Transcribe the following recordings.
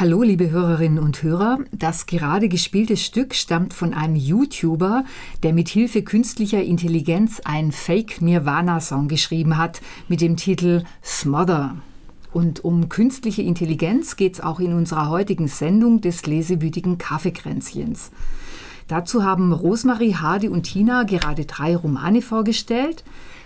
Hallo, liebe Hörerinnen und Hörer. Das gerade gespielte Stück stammt von einem YouTuber, der mit Hilfe künstlicher Intelligenz einen Fake Nirvana-Song geschrieben hat mit dem Titel Smother. Und um künstliche Intelligenz geht es auch in unserer heutigen Sendung des lesewütigen Kaffeekränzchens. Dazu haben Rosmarie, Hardy und Tina gerade drei Romane vorgestellt.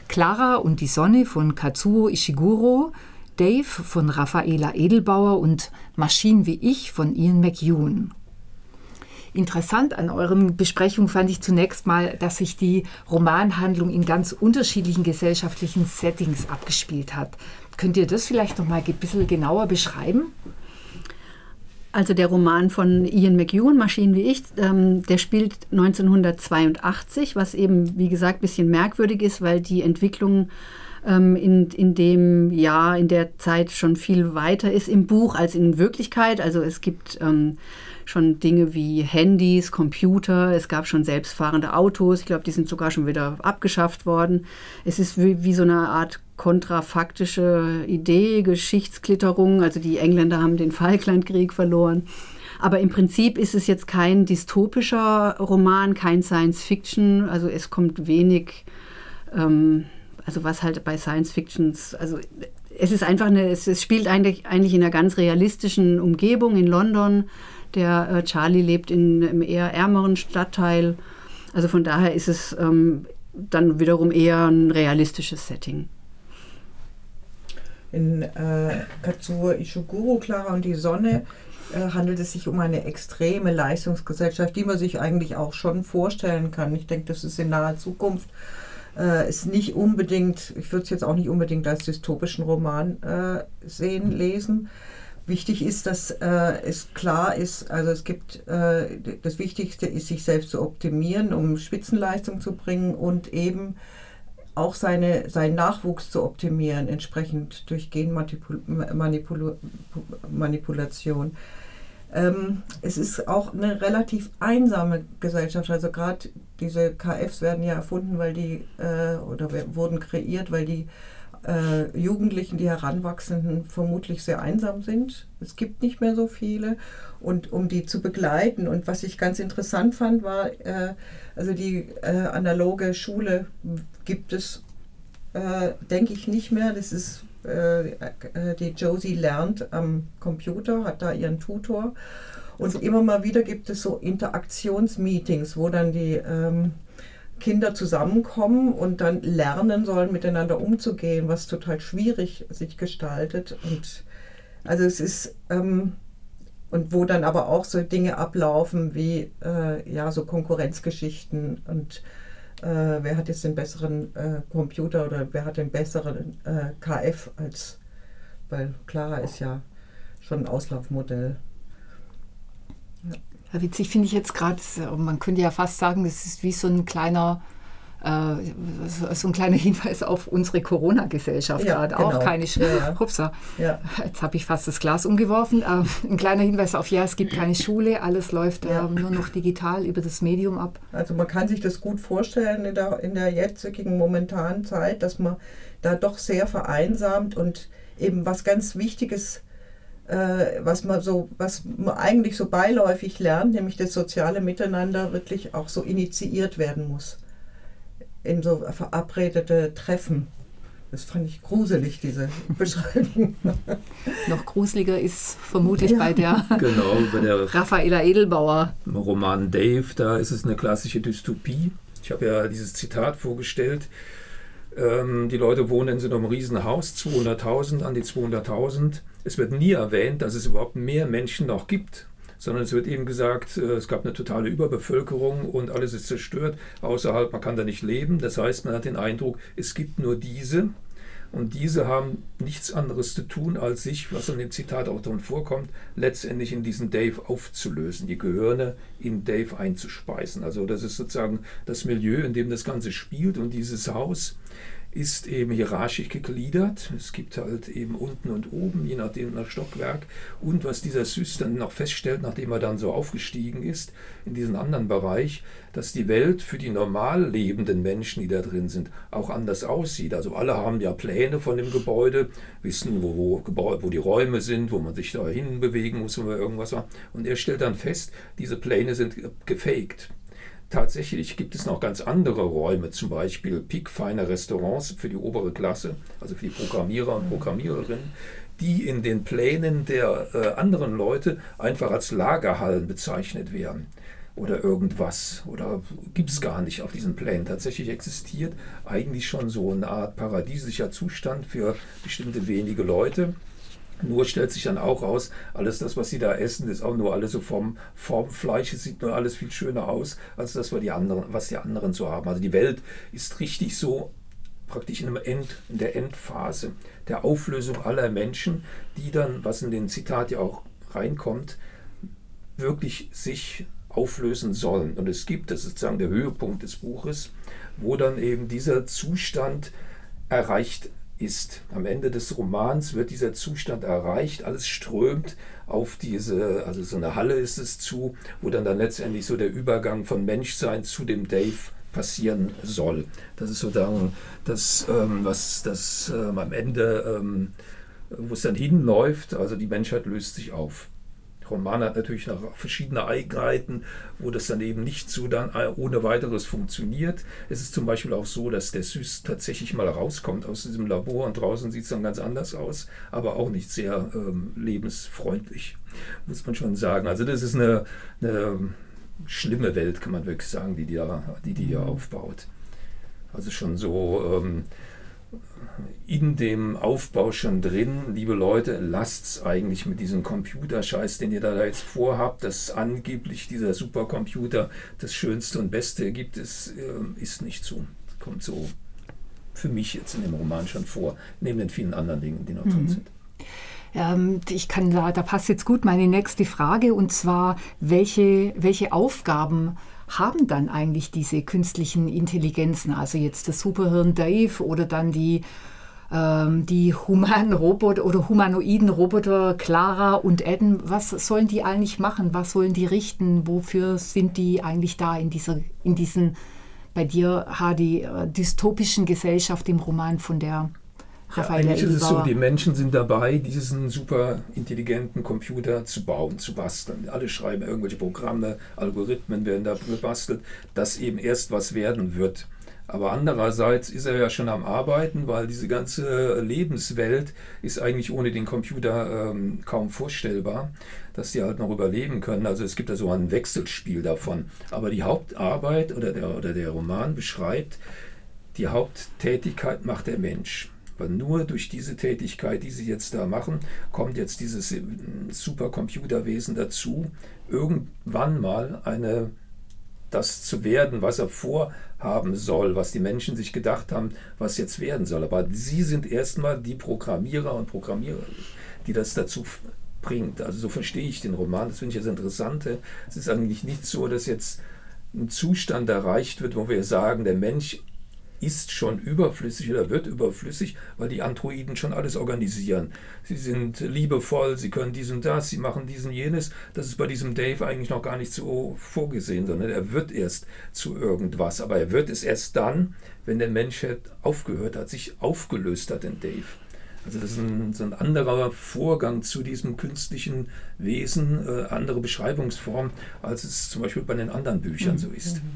Clara und die Sonne von Katsuo Ishiguro, Dave von Raffaela Edelbauer und Maschinen wie ich von Ian McEwan. Interessant an euren Besprechungen fand ich zunächst mal, dass sich die Romanhandlung in ganz unterschiedlichen gesellschaftlichen Settings abgespielt hat. Könnt ihr das vielleicht noch mal ein bisschen genauer beschreiben? Also der Roman von Ian McEwan, Maschinen wie ich, ähm, der spielt 1982, was eben, wie gesagt, ein bisschen merkwürdig ist, weil die Entwicklung ähm, in, in dem Jahr, in der Zeit schon viel weiter ist im Buch als in Wirklichkeit. Also es gibt ähm, schon Dinge wie Handys, Computer, es gab schon selbstfahrende Autos, ich glaube, die sind sogar schon wieder abgeschafft worden. Es ist wie, wie so eine Art kontrafaktische Idee, Geschichtsklitterung. Also die Engländer haben den Falklandkrieg verloren. Aber im Prinzip ist es jetzt kein dystopischer Roman, kein Science Fiction. Also es kommt wenig, ähm, also was halt bei Science Fictions, also es ist einfach eine, es, es spielt eigentlich, eigentlich in einer ganz realistischen Umgebung in London. Der äh, Charlie lebt in einem eher ärmeren Stadtteil. Also von daher ist es ähm, dann wiederum eher ein realistisches Setting in äh, Katsuo Ishiguro, Clara und die Sonne, äh, handelt es sich um eine extreme Leistungsgesellschaft, die man sich eigentlich auch schon vorstellen kann. Ich denke, das ist in naher Zukunft. Äh, ist nicht unbedingt, ich würde es jetzt auch nicht unbedingt als dystopischen Roman äh, sehen, lesen. Wichtig ist, dass äh, es klar ist, also es gibt, äh, das Wichtigste ist, sich selbst zu optimieren, um Spitzenleistung zu bringen und eben auch seine, seinen Nachwuchs zu optimieren, entsprechend durch Genmanipulation. Ähm, es ist auch eine relativ einsame Gesellschaft. Also gerade diese KFs werden ja erfunden, weil die äh, oder wurden kreiert, weil die äh, Jugendlichen, die Heranwachsenden vermutlich sehr einsam sind. Es gibt nicht mehr so viele. Und um die zu begleiten, und was ich ganz interessant fand, war, äh, also die äh, analoge Schule gibt es, äh, denke ich, nicht mehr. Das ist, die Josie lernt am Computer, hat da ihren Tutor. Und immer mal wieder gibt es so Interaktionsmeetings, wo dann die ähm, Kinder zusammenkommen und dann lernen sollen, miteinander umzugehen, was total schwierig sich gestaltet. Und also es ist ähm, und wo dann aber auch so Dinge ablaufen wie äh, ja so Konkurrenzgeschichten und äh, wer hat jetzt den besseren äh, Computer oder wer hat den besseren äh, KF als weil Clara ist ja schon ein Auslaufmodell. Ja, witzig finde ich jetzt gerade, man könnte ja fast sagen, das ist wie so ein kleiner äh, so ein kleiner Hinweis auf unsere Corona-Gesellschaft ja, gerade. Genau. Auch keine Sch ja, Hupsa. Ja. Jetzt habe ich fast das Glas umgeworfen. Äh, ein kleiner Hinweis auf, ja, es gibt keine Schule, alles läuft äh, nur noch digital über das Medium ab. Also man kann sich das gut vorstellen in der, in der jetzigen momentanen Zeit, dass man da doch sehr vereinsamt und eben was ganz Wichtiges äh, was man so, was man eigentlich so beiläufig lernt, nämlich das soziale Miteinander wirklich auch so initiiert werden muss. In so verabredete Treffen. Das fand ich gruselig, diese Beschreibung. Noch gruseliger ist vermutlich ja. bei der, genau, bei der Raffaela Edelbauer. Im Roman Dave, da ist es eine klassische Dystopie. Ich habe ja dieses Zitat vorgestellt. Ähm, die Leute wohnen in so einem riesen Haus, 200.000 an die 200.000 es wird nie erwähnt, dass es überhaupt mehr Menschen noch gibt, sondern es wird eben gesagt, äh, es gab eine totale Überbevölkerung und alles ist zerstört. Außerhalb, man kann da nicht leben. Das heißt, man hat den Eindruck, es gibt nur diese. Und diese haben nichts anderes zu tun, als sich, was in dem Zitatautoren vorkommt, letztendlich in diesen Dave aufzulösen, die Gehirne in Dave einzuspeisen. Also das ist sozusagen das Milieu, in dem das Ganze spielt und dieses Haus ist eben hierarchisch gegliedert. Es gibt halt eben unten und oben, je nachdem nach Stockwerk. Und was dieser Süß dann noch feststellt, nachdem er dann so aufgestiegen ist in diesen anderen Bereich, dass die Welt für die normal lebenden Menschen, die da drin sind, auch anders aussieht. Also alle haben ja Pläne von dem Gebäude, wissen, wo, wo, wo die Räume sind, wo man sich da hinbewegen muss, wenn man irgendwas macht. Und er stellt dann fest, diese Pläne sind gefaked. Tatsächlich gibt es noch ganz andere Räume, zum Beispiel piekfeine Restaurants für die obere Klasse, also für die Programmierer und Programmiererinnen, die in den Plänen der äh, anderen Leute einfach als Lagerhallen bezeichnet werden oder irgendwas oder gibt es gar nicht auf diesen Plänen. Tatsächlich existiert eigentlich schon so eine Art paradiesischer Zustand für bestimmte wenige Leute. Nur stellt sich dann auch raus, alles das, was sie da essen, ist auch nur alles so vom Formfleisch. Es sieht nur alles viel schöner aus, als das, was die anderen, was die anderen so haben. Also die Welt ist richtig so praktisch in, End, in der Endphase der Auflösung aller Menschen, die dann, was in den Zitat ja auch reinkommt, wirklich sich auflösen sollen. Und es gibt, das ist sozusagen der Höhepunkt des Buches, wo dann eben dieser Zustand erreicht ist. Am Ende des Romans wird dieser Zustand erreicht, alles strömt auf diese, also so eine Halle ist es zu, wo dann, dann letztendlich so der Übergang von Menschsein zu dem Dave passieren soll. Das ist sozusagen das, ähm, was das ähm, am Ende, ähm, wo es dann hinläuft, also die Menschheit löst sich auf. Roman hat natürlich noch verschiedene Eigenheiten, wo das dann eben nicht so dann äh, ohne weiteres funktioniert. Es ist zum Beispiel auch so, dass der Süß tatsächlich mal rauskommt aus diesem Labor und draußen sieht es dann ganz anders aus, aber auch nicht sehr ähm, lebensfreundlich, muss man schon sagen. Also das ist eine, eine schlimme Welt, kann man wirklich sagen, die die, die, die hier mhm. aufbaut. Also schon so ähm, in dem Aufbau schon drin, liebe Leute, lasst es eigentlich mit diesem Computerscheiß, den ihr da jetzt vorhabt, dass angeblich dieser Supercomputer das Schönste und Beste gibt, es äh, ist nicht so. Kommt so für mich jetzt in dem Roman schon vor, neben den vielen anderen Dingen, die noch mhm. drin sind. Ähm, ich kann da, da passt jetzt gut meine nächste Frage und zwar, welche, welche Aufgaben haben dann eigentlich diese künstlichen Intelligenzen, also jetzt das Superhirn Dave oder dann die, ähm, die humanen Roboter oder humanoiden Roboter Clara und Eden, was sollen die eigentlich machen? Was sollen die richten? Wofür sind die eigentlich da in dieser, in diesen, bei dir, Hadi, äh, dystopischen Gesellschaft im Roman von der ja, eigentlich ist es so, die Menschen sind dabei, diesen super intelligenten Computer zu bauen, zu basteln. Alle schreiben irgendwelche Programme, Algorithmen werden da gebastelt, dass eben erst was werden wird. Aber andererseits ist er ja schon am Arbeiten, weil diese ganze Lebenswelt ist eigentlich ohne den Computer ähm, kaum vorstellbar, dass die halt noch überleben können. Also es gibt da so ein Wechselspiel davon. Aber die Hauptarbeit oder der, oder der Roman beschreibt, die Haupttätigkeit macht der Mensch. Nur durch diese Tätigkeit, die sie jetzt da machen, kommt jetzt dieses äh, Supercomputerwesen dazu, irgendwann mal eine das zu werden, was er vorhaben soll, was die Menschen sich gedacht haben, was jetzt werden soll. Aber sie sind erstmal die Programmierer und Programmierer, die das dazu bringt. Also so verstehe ich den Roman. Das finde ich das Interessante. Es ist eigentlich nicht so, dass jetzt ein Zustand erreicht wird, wo wir sagen, der Mensch ist schon überflüssig oder wird überflüssig, weil die Androiden schon alles organisieren. Sie sind liebevoll, sie können dies und das, sie machen diesen jenes. Das ist bei diesem Dave eigentlich noch gar nicht so vorgesehen, sondern er wird erst zu irgendwas. Aber er wird es erst dann, wenn der Mensch aufgehört hat, sich aufgelöst hat in Dave. Also das ist ein, so ein anderer Vorgang zu diesem künstlichen Wesen, äh, andere Beschreibungsform, als es zum Beispiel bei den anderen Büchern mhm. so ist. Mhm.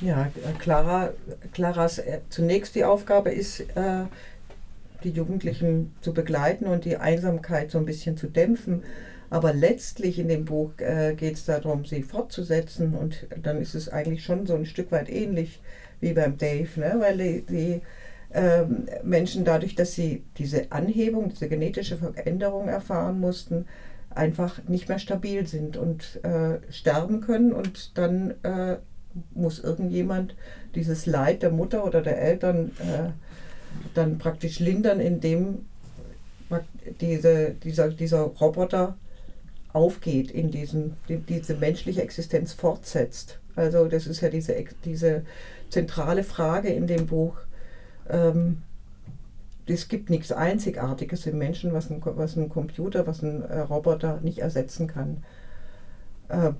Ja, Clara, Claras äh, zunächst die Aufgabe ist, äh, die Jugendlichen zu begleiten und die Einsamkeit so ein bisschen zu dämpfen. Aber letztlich in dem Buch äh, geht es darum, sie fortzusetzen und dann ist es eigentlich schon so ein Stück weit ähnlich wie beim Dave, ne? weil die, die ähm, Menschen dadurch, dass sie diese Anhebung, diese genetische Veränderung erfahren mussten, einfach nicht mehr stabil sind und äh, sterben können und dann äh, muss irgendjemand dieses Leid der Mutter oder der Eltern äh, dann praktisch lindern, indem diese, dieser, dieser Roboter aufgeht, in diesen, die, diese menschliche Existenz fortsetzt. Also das ist ja diese, diese zentrale Frage in dem Buch. Ähm, es gibt nichts Einzigartiges im Menschen, was ein, was ein Computer, was ein äh, Roboter nicht ersetzen kann. Äh,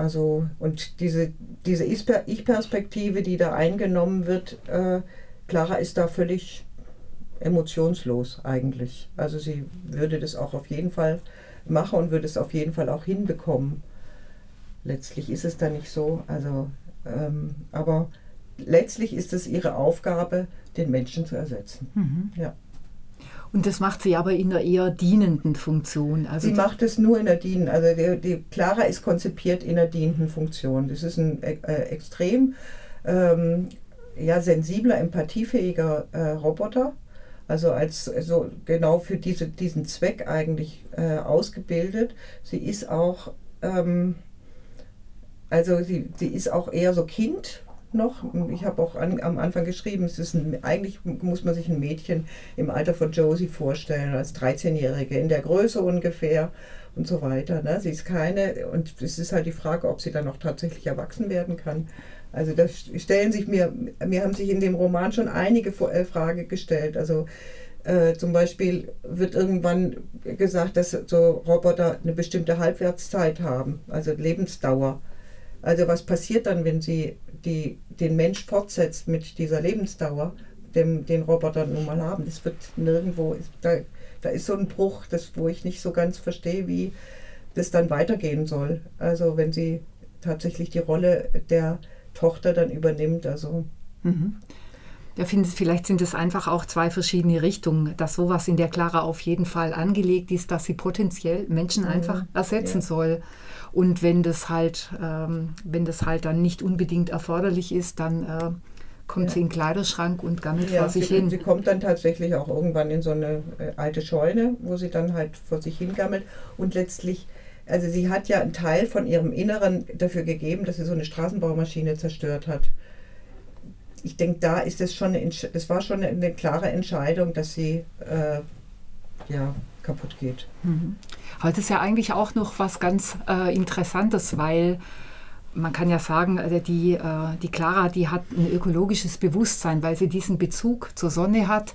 also, und diese, diese Ich-Perspektive, die da eingenommen wird, äh, Clara ist da völlig emotionslos eigentlich. Also sie würde das auch auf jeden Fall machen und würde es auf jeden Fall auch hinbekommen. Letztlich ist es da nicht so. Also, ähm, aber letztlich ist es ihre Aufgabe, den Menschen zu ersetzen. Mhm. Ja. Und das macht sie aber in einer eher dienenden Funktion. Also sie macht es nur in der dienenden, also die, die, Clara ist konzipiert in der dienenden Funktion. Das ist ein äh, extrem ähm, ja, sensibler, empathiefähiger äh, Roboter. Also als so genau für diese, diesen Zweck eigentlich äh, ausgebildet. Sie ist auch ähm, also sie, sie ist auch eher so Kind noch. Ich habe auch an, am Anfang geschrieben, es ist ein, eigentlich muss man sich ein Mädchen im Alter von Josie vorstellen, als 13-Jährige, in der Größe ungefähr und so weiter. Ne? Sie ist keine, und es ist halt die Frage, ob sie dann auch tatsächlich erwachsen werden kann. Also da stellen sich mir, mir haben sich in dem Roman schon einige äh, Fragen gestellt. Also äh, zum Beispiel wird irgendwann gesagt, dass so Roboter eine bestimmte Halbwertszeit haben, also Lebensdauer. Also was passiert dann, wenn sie die, den Mensch fortsetzt mit dieser Lebensdauer, dem, den Roboter nun mal haben? Das wird nirgendwo, da, da ist so ein Bruch, das, wo ich nicht so ganz verstehe, wie das dann weitergehen soll. Also wenn sie tatsächlich die Rolle der Tochter dann übernimmt. Also mhm. Ja, vielleicht sind es einfach auch zwei verschiedene Richtungen. Dass sowas in der Clara auf jeden Fall angelegt ist, dass sie potenziell Menschen mhm. einfach ersetzen ja. soll. Und wenn das halt, ähm, wenn das halt dann nicht unbedingt erforderlich ist, dann äh, kommt ja. sie in den Kleiderschrank und gammelt ja, vor sich sie, hin. Sie kommt dann tatsächlich auch irgendwann in so eine äh, alte Scheune, wo sie dann halt vor sich hin gammelt und letztlich also sie hat ja einen Teil von ihrem Inneren dafür gegeben, dass sie so eine Straßenbaumaschine zerstört hat. Ich denke, da ist es schon eine, das war schon eine, eine klare Entscheidung, dass sie äh, ja, kaputt geht. Mhm. Heute ist ja eigentlich auch noch was ganz äh, Interessantes, weil man kann ja sagen, also die, äh, die Clara, die hat ein ökologisches Bewusstsein, weil sie diesen Bezug zur Sonne hat,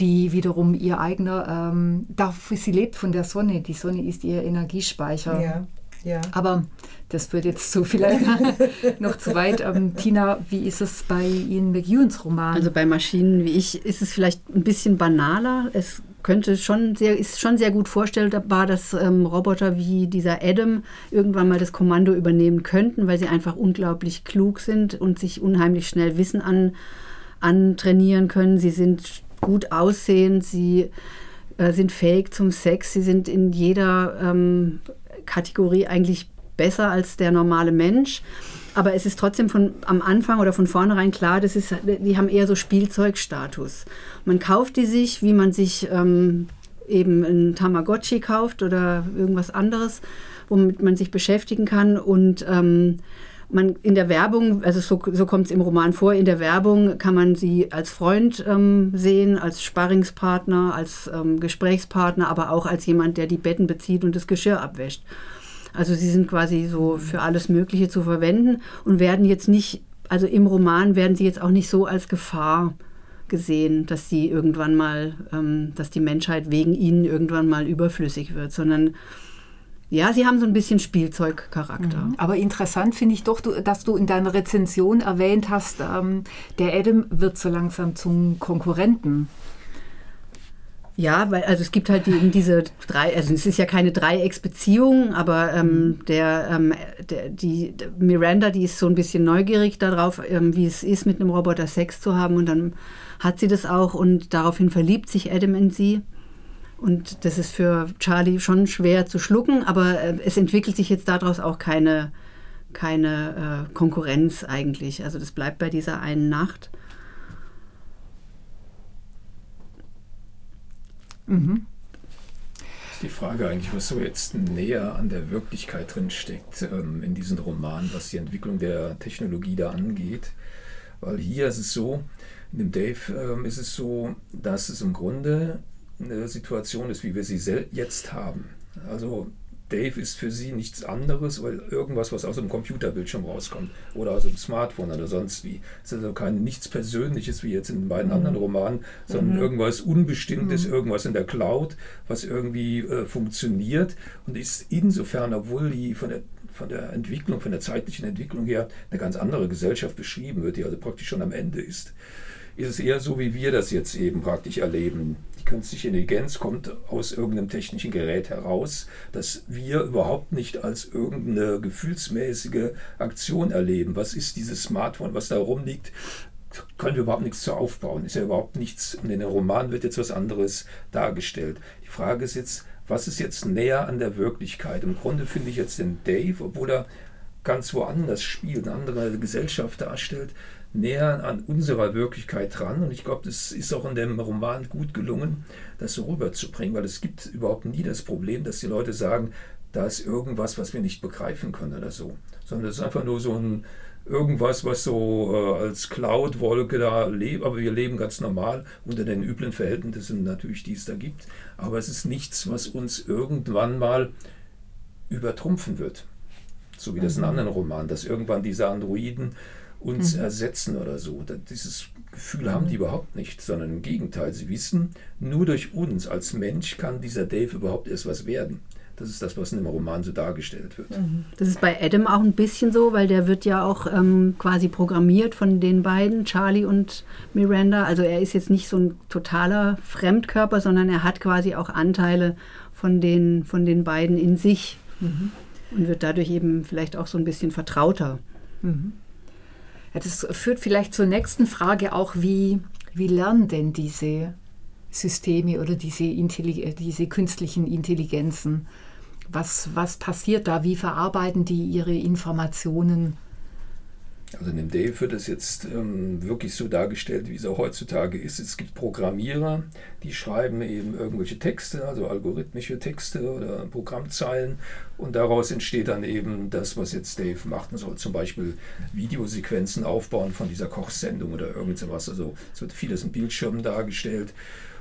die wiederum ihr eigener, ähm, dafür, sie lebt von der Sonne. Die Sonne ist ihr Energiespeicher. Ja. Ja. Aber das wird jetzt so vielleicht noch zu weit. Ähm, Tina, wie ist es bei Ian McEwans Roman? Also bei Maschinen wie ich ist es vielleicht ein bisschen banaler. Es könnte schon sehr, ist schon sehr gut vorstellbar, dass ähm, Roboter wie dieser Adam irgendwann mal das Kommando übernehmen könnten, weil sie einfach unglaublich klug sind und sich unheimlich schnell Wissen an, antrainieren können. Sie sind gut aussehend, sie äh, sind fähig zum Sex, sie sind in jeder ähm, Kategorie eigentlich besser als der normale Mensch. Aber es ist trotzdem von am Anfang oder von vornherein klar, das ist, die haben eher so Spielzeugstatus. Man kauft die sich, wie man sich ähm, eben ein Tamagotchi kauft oder irgendwas anderes, womit man sich beschäftigen kann. Und ähm, man in der Werbung, also so, so kommt es im Roman vor, in der Werbung kann man sie als Freund ähm, sehen, als Sparringspartner, als ähm, Gesprächspartner, aber auch als jemand, der die Betten bezieht und das Geschirr abwäscht. Also sie sind quasi so für alles Mögliche zu verwenden und werden jetzt nicht, also im Roman werden sie jetzt auch nicht so als Gefahr gesehen, dass sie irgendwann mal, ähm, dass die Menschheit wegen ihnen irgendwann mal überflüssig wird, sondern ja, sie haben so ein bisschen Spielzeugcharakter. Mhm. Aber interessant finde ich doch, dass du in deiner Rezension erwähnt hast, ähm, der Adam wird so langsam zum Konkurrenten. Ja, weil also es gibt halt die, diese drei, also es ist ja keine Dreiecksbeziehung, aber ähm, mhm. der, ähm, der, die Miranda, die ist so ein bisschen neugierig darauf, ähm, wie es ist, mit einem Roboter Sex zu haben und dann hat sie das auch und daraufhin verliebt sich Adam in sie. Und das ist für Charlie schon schwer zu schlucken, aber äh, es entwickelt sich jetzt daraus auch keine, keine äh, Konkurrenz eigentlich. Also das bleibt bei dieser einen Nacht. Mhm. Ist die Frage eigentlich, was so jetzt näher an der Wirklichkeit drin steckt ähm, in diesem Roman, was die Entwicklung der Technologie da angeht. Weil hier ist es so, in dem Dave ähm, ist es so, dass es im Grunde eine Situation ist, wie wir sie jetzt haben. Also Dave ist für sie nichts anderes, weil irgendwas, was aus dem Computerbildschirm rauskommt oder aus dem Smartphone oder sonst wie. Es ist also kein nichts Persönliches wie jetzt in den beiden mhm. anderen Romanen, sondern mhm. irgendwas Unbestimmtes, mhm. irgendwas in der Cloud, was irgendwie äh, funktioniert und ist insofern, obwohl die von der von der Entwicklung, von der zeitlichen Entwicklung her eine ganz andere Gesellschaft beschrieben wird, die also praktisch schon am Ende ist ist es eher so, wie wir das jetzt eben praktisch erleben. Die künstliche Intelligenz kommt aus irgendeinem technischen Gerät heraus, das wir überhaupt nicht als irgendeine gefühlsmäßige Aktion erleben. Was ist dieses Smartphone, was da rumliegt? können wir überhaupt nichts zu aufbauen. Ist ja überhaupt nichts. Und in dem Roman wird jetzt was anderes dargestellt. Die Frage ist jetzt, was ist jetzt näher an der Wirklichkeit? Im Grunde finde ich jetzt den Dave, obwohl er ganz woanders spielt, eine andere Gesellschaft darstellt, näher an unserer Wirklichkeit dran. Und ich glaube, das ist auch in dem Roman gut gelungen, das so rüberzubringen, weil es gibt überhaupt nie das Problem, dass die Leute sagen, da ist irgendwas, was wir nicht begreifen können oder so. Sondern es ist einfach nur so ein irgendwas, was so äh, als Cloud-Wolke da lebt, aber wir leben ganz normal unter den üblen Verhältnissen natürlich, die es da gibt. Aber es ist nichts, was uns irgendwann mal übertrumpfen wird. So wie das in mhm. anderen Romanen, dass irgendwann diese Androiden uns mhm. ersetzen oder so. Dieses Gefühl haben die mhm. überhaupt nicht, sondern im Gegenteil, sie wissen, nur durch uns als Mensch kann dieser Dave überhaupt erst was werden. Das ist das, was in dem Roman so dargestellt wird. Mhm. Das ist bei Adam auch ein bisschen so, weil der wird ja auch ähm, quasi programmiert von den beiden, Charlie und Miranda. Also er ist jetzt nicht so ein totaler Fremdkörper, sondern er hat quasi auch Anteile von den, von den beiden in sich mhm. und wird dadurch eben vielleicht auch so ein bisschen vertrauter. Mhm. Das führt vielleicht zur nächsten Frage auch, wie, wie lernen denn diese Systeme oder diese, Intelli diese künstlichen Intelligenzen? Was, was passiert da? Wie verarbeiten die ihre Informationen? Also in dem Dave wird es jetzt ähm, wirklich so dargestellt, wie es auch heutzutage ist. Es gibt Programmierer, die schreiben eben irgendwelche Texte, also algorithmische Texte oder Programmzeilen und daraus entsteht dann eben das, was jetzt Dave machen soll. Zum Beispiel Videosequenzen aufbauen von dieser Kochsendung oder irgend sowas. Also es wird vieles in Bildschirmen dargestellt.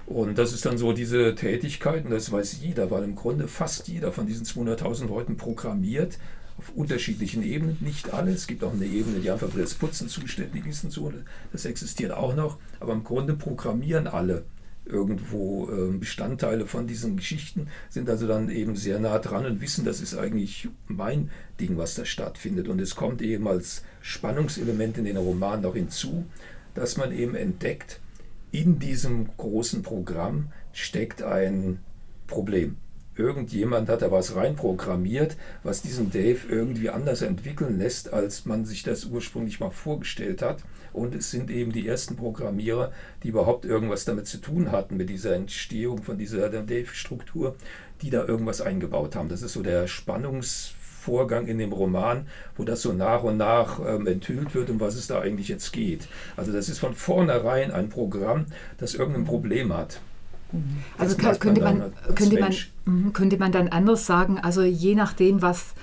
Und das ist dann so diese Tätigkeit, und das weiß jeder, weil im Grunde fast jeder von diesen 200.000 Leuten programmiert auf unterschiedlichen Ebenen, nicht alle. Es gibt auch eine Ebene, die einfach für das Putzen zuständig ist und so. Das existiert auch noch. Aber im Grunde programmieren alle irgendwo äh, Bestandteile von diesen Geschichten, sind also dann eben sehr nah dran und wissen, das ist eigentlich mein Ding, was da stattfindet. Und es kommt eben als Spannungselement in den Roman noch hinzu, dass man eben entdeckt, in diesem großen Programm steckt ein Problem irgendjemand hat da was reinprogrammiert, was diesen Dave irgendwie anders entwickeln lässt, als man sich das ursprünglich mal vorgestellt hat. Und es sind eben die ersten Programmierer, die überhaupt irgendwas damit zu tun hatten, mit dieser Entstehung von dieser Dave-Struktur, die da irgendwas eingebaut haben. Das ist so der Spannungsvorgang in dem Roman, wo das so nach und nach ähm, enthüllt wird, um was es da eigentlich jetzt geht. Also das ist von vornherein ein Programm, das irgendein Problem hat. Also kann, könnte, man, könnte, man, mhm, könnte man dann anders sagen, also je nachdem, was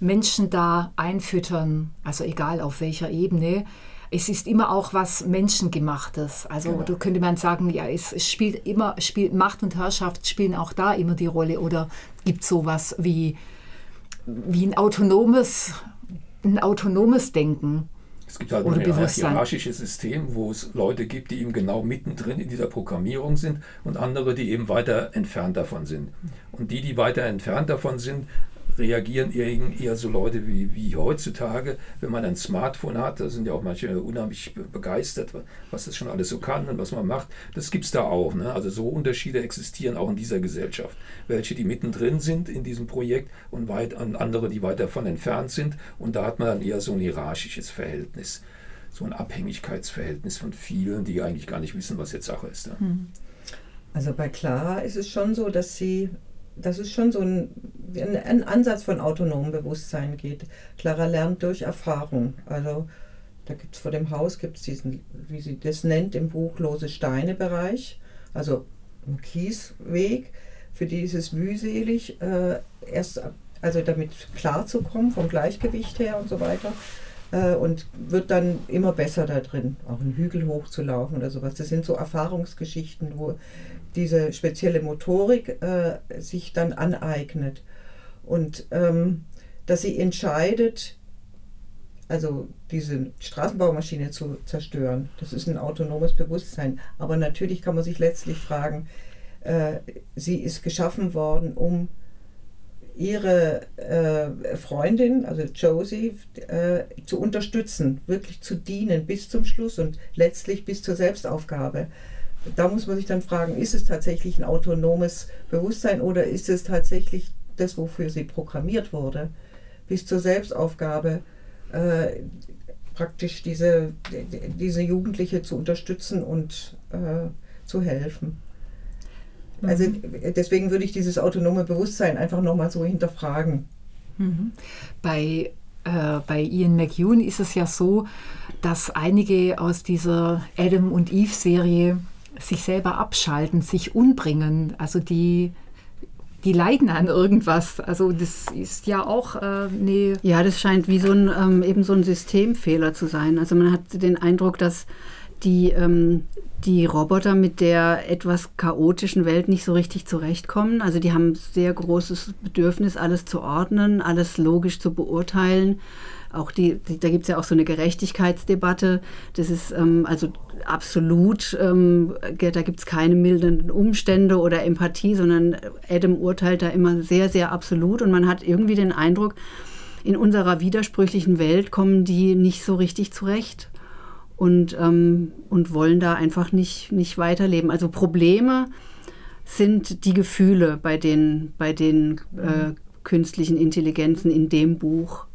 Menschen da einfüttern, also egal auf welcher Ebene, es ist immer auch was Menschengemachtes. Also genau. da könnte man sagen, ja, es, es, spielt immer, spielt Macht und Herrschaft spielen auch da immer die Rolle oder gibt es sowas wie, wie ein autonomes, ein autonomes Denken. Es gibt halt ein hierarchisches System, wo es Leute gibt, die eben genau mittendrin in dieser Programmierung sind und andere, die eben weiter entfernt davon sind. Und die, die weiter entfernt davon sind, reagieren eher so Leute wie, wie heutzutage, wenn man ein Smartphone hat, da sind ja auch manche unheimlich begeistert, was das schon alles so kann und was man macht. Das gibt es da auch. Ne? Also so Unterschiede existieren auch in dieser Gesellschaft. Welche, die mittendrin sind in diesem Projekt und weit, andere, die weit davon entfernt sind. Und da hat man dann eher so ein hierarchisches Verhältnis so ein Abhängigkeitsverhältnis von vielen, die eigentlich gar nicht wissen, was jetzt Sache ist. Hm. Also bei Clara ist es schon so, dass sie dass es schon so ein, ein Ansatz von autonomem Bewusstsein geht. Clara lernt durch Erfahrung. Also da gibt es vor dem Haus gibt's diesen, wie sie das nennt, im Buch Lose Steine-Bereich, also Kiesweg. Für die ist es mühselig, äh, erst also damit klarzukommen, vom Gleichgewicht her und so weiter. Äh, und wird dann immer besser da drin, auch einen Hügel hochzulaufen oder sowas. Das sind so Erfahrungsgeschichten, wo diese spezielle Motorik äh, sich dann aneignet. Und ähm, dass sie entscheidet, also diese Straßenbaumaschine zu zerstören. Das ist ein autonomes Bewusstsein. Aber natürlich kann man sich letztlich fragen, äh, sie ist geschaffen worden, um ihre äh, Freundin, also Josie, äh, zu unterstützen, wirklich zu dienen bis zum Schluss und letztlich bis zur Selbstaufgabe. Da muss man sich dann fragen, ist es tatsächlich ein autonomes Bewusstsein oder ist es tatsächlich das, wofür sie programmiert wurde, bis zur Selbstaufgabe äh, praktisch diese, diese Jugendliche zu unterstützen und äh, zu helfen. Also mhm. deswegen würde ich dieses autonome Bewusstsein einfach nochmal so hinterfragen. Mhm. Bei, äh, bei Ian McEwan ist es ja so, dass einige aus dieser Adam und Eve Serie sich selber abschalten, sich umbringen. Also die die leiden an irgendwas. Also das ist ja auch äh, eine. Ja, das scheint wie so ein ähm, eben so ein Systemfehler zu sein. Also man hat den Eindruck, dass die, ähm, die Roboter mit der etwas chaotischen Welt nicht so richtig zurechtkommen. Also die haben sehr großes Bedürfnis, alles zu ordnen, alles logisch zu beurteilen. Auch die, die da gibt es ja auch so eine Gerechtigkeitsdebatte. Das ist ähm, also absolut, ähm, da gibt es keine mildernden Umstände oder Empathie, sondern Adam urteilt da immer sehr, sehr absolut. Und man hat irgendwie den Eindruck, in unserer widersprüchlichen Welt kommen die nicht so richtig zurecht und, ähm, und wollen da einfach nicht, nicht weiterleben. Also Probleme sind die Gefühle bei den, bei den äh, künstlichen Intelligenzen in dem Buch.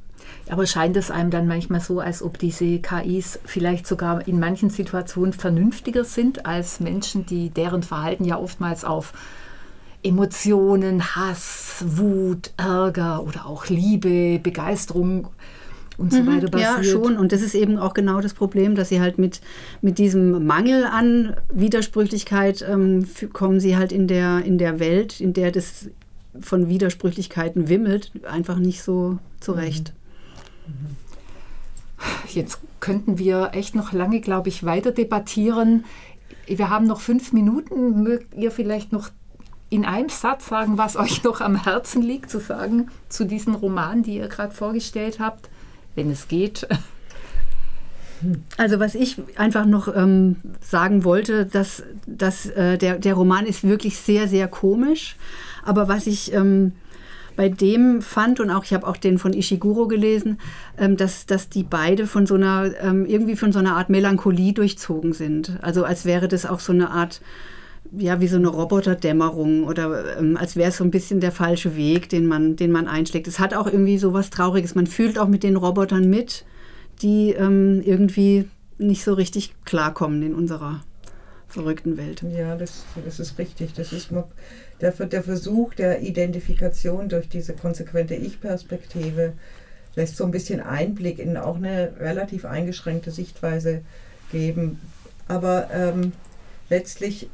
Aber scheint es einem dann manchmal so, als ob diese KIs vielleicht sogar in manchen Situationen vernünftiger sind als Menschen, die deren Verhalten ja oftmals auf Emotionen, Hass, Wut, Ärger oder auch Liebe, Begeisterung und so mhm, weiter basiert. Ja, schon. Und das ist eben auch genau das Problem, dass sie halt mit, mit diesem Mangel an Widersprüchlichkeit ähm, kommen sie halt in der, in der Welt, in der das von Widersprüchlichkeiten wimmelt, einfach nicht so zurecht. Mhm. mhm. Jetzt könnten wir echt noch lange, glaube ich, weiter debattieren. Wir haben noch fünf Minuten. Mögt ihr vielleicht noch in einem Satz sagen, was euch noch am Herzen liegt, zu sagen zu diesen Romanen, die ihr gerade vorgestellt habt? Wenn es geht. Also was ich einfach noch ähm, sagen wollte, dass, dass äh, der, der Roman ist wirklich sehr, sehr komisch. Aber was ich ähm, bei dem fand, und auch ich habe auch den von Ishiguro gelesen, ähm, dass, dass die beide von so einer, ähm, irgendwie von so einer Art Melancholie durchzogen sind. Also als wäre das auch so eine Art ja, wie so eine Roboterdämmerung oder ähm, als wäre es so ein bisschen der falsche Weg, den man, den man einschlägt. Es hat auch irgendwie so was Trauriges. Man fühlt auch mit den Robotern mit, die ähm, irgendwie nicht so richtig klarkommen in unserer verrückten Welt. Ja, das, das ist richtig. Das ist der, der Versuch der Identifikation durch diese konsequente Ich-Perspektive lässt so ein bisschen Einblick in auch eine relativ eingeschränkte Sichtweise geben. Aber ähm, letztlich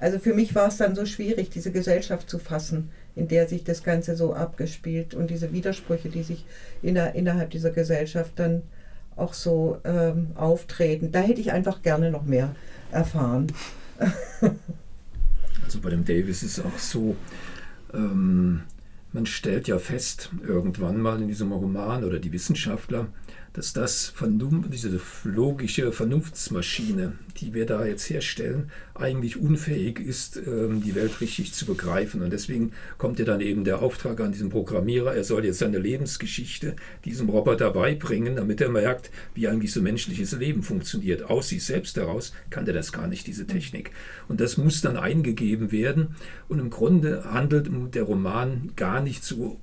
also für mich war es dann so schwierig, diese Gesellschaft zu fassen, in der sich das Ganze so abgespielt und diese Widersprüche, die sich inner, innerhalb dieser Gesellschaft dann auch so ähm, auftreten. Da hätte ich einfach gerne noch mehr erfahren. also bei dem Davis ist es auch so, ähm, man stellt ja fest, irgendwann mal in diesem Roman oder die Wissenschaftler, dass das Vernunft, diese logische Vernunftsmaschine, die wir da jetzt herstellen, eigentlich unfähig ist, ähm, die Welt richtig zu begreifen. Und deswegen kommt ja dann eben der Auftrag an diesen Programmierer, er soll jetzt seine Lebensgeschichte diesem Roboter beibringen, damit er merkt, wie eigentlich so menschliches Leben funktioniert. Aus sich selbst heraus kann er das gar nicht, diese Technik. Und das muss dann eingegeben werden. Und im Grunde handelt der Roman gar nicht so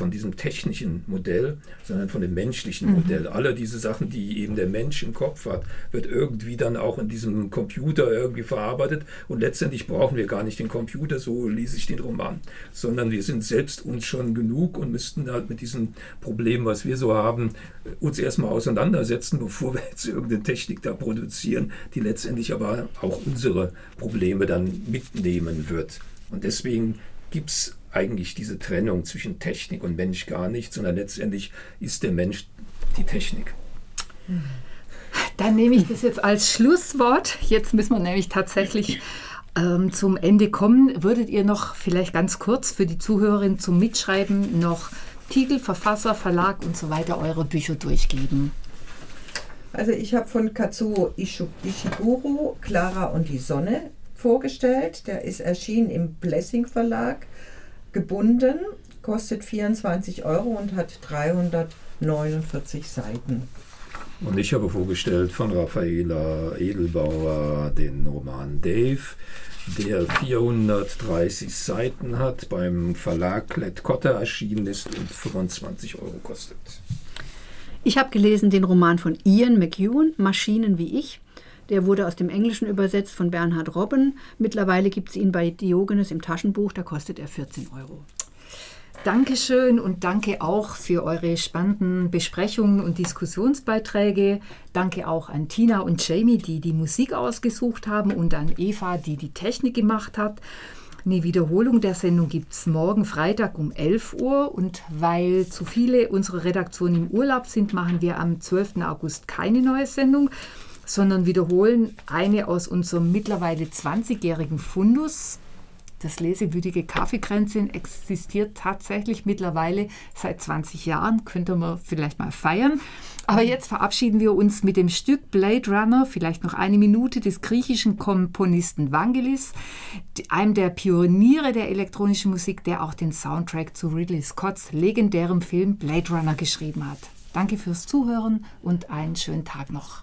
von diesem technischen Modell, sondern von dem menschlichen mhm. Modell. Alle diese Sachen, die eben der Mensch im Kopf hat, wird irgendwie dann auch in diesem Computer irgendwie verarbeitet. Und letztendlich brauchen wir gar nicht den Computer, so lese ich den Roman, sondern wir sind selbst uns schon genug und müssten halt mit diesem Problem, was wir so haben, uns erstmal auseinandersetzen, bevor wir jetzt irgendeine Technik da produzieren, die letztendlich aber auch unsere Probleme dann mitnehmen wird. Und deswegen gibt es eigentlich diese Trennung zwischen Technik und Mensch gar nicht, sondern letztendlich ist der Mensch die Technik. Dann nehme ich das jetzt als Schlusswort. Jetzt müssen wir nämlich tatsächlich ähm, zum Ende kommen, würdet ihr noch vielleicht ganz kurz für die Zuhörerin zum Mitschreiben noch Titel, Verfasser, Verlag und so weiter eure Bücher durchgeben? Also ich habe von Katsuo Ishiguro Clara und die Sonne vorgestellt. Der ist erschienen im Blessing Verlag, gebunden, kostet 24 Euro und hat 349 Seiten. Und ich habe vorgestellt von Raffaela Edelbauer den Roman Dave, der 430 Seiten hat, beim Verlag Klett-Cotta erschienen ist und 25 Euro kostet. Ich habe gelesen den Roman von Ian McEwan, Maschinen wie ich. Der wurde aus dem Englischen übersetzt von Bernhard Robben. Mittlerweile gibt es ihn bei Diogenes im Taschenbuch, da kostet er 14 Euro. Dankeschön und danke auch für eure spannenden Besprechungen und Diskussionsbeiträge. Danke auch an Tina und Jamie, die die Musik ausgesucht haben und an Eva, die die Technik gemacht hat. Eine Wiederholung der Sendung gibt es morgen Freitag um 11 Uhr und weil zu viele unserer Redaktion im Urlaub sind, machen wir am 12. August keine neue Sendung, sondern wiederholen eine aus unserem mittlerweile 20-jährigen Fundus das lesewütige Kaffeekränzchen existiert tatsächlich mittlerweile seit 20 Jahren. Könnte man vielleicht mal feiern. Aber jetzt verabschieden wir uns mit dem Stück Blade Runner, vielleicht noch eine Minute, des griechischen Komponisten Vangelis, einem der Pioniere der elektronischen Musik, der auch den Soundtrack zu Ridley Scotts legendärem Film Blade Runner geschrieben hat. Danke fürs Zuhören und einen schönen Tag noch.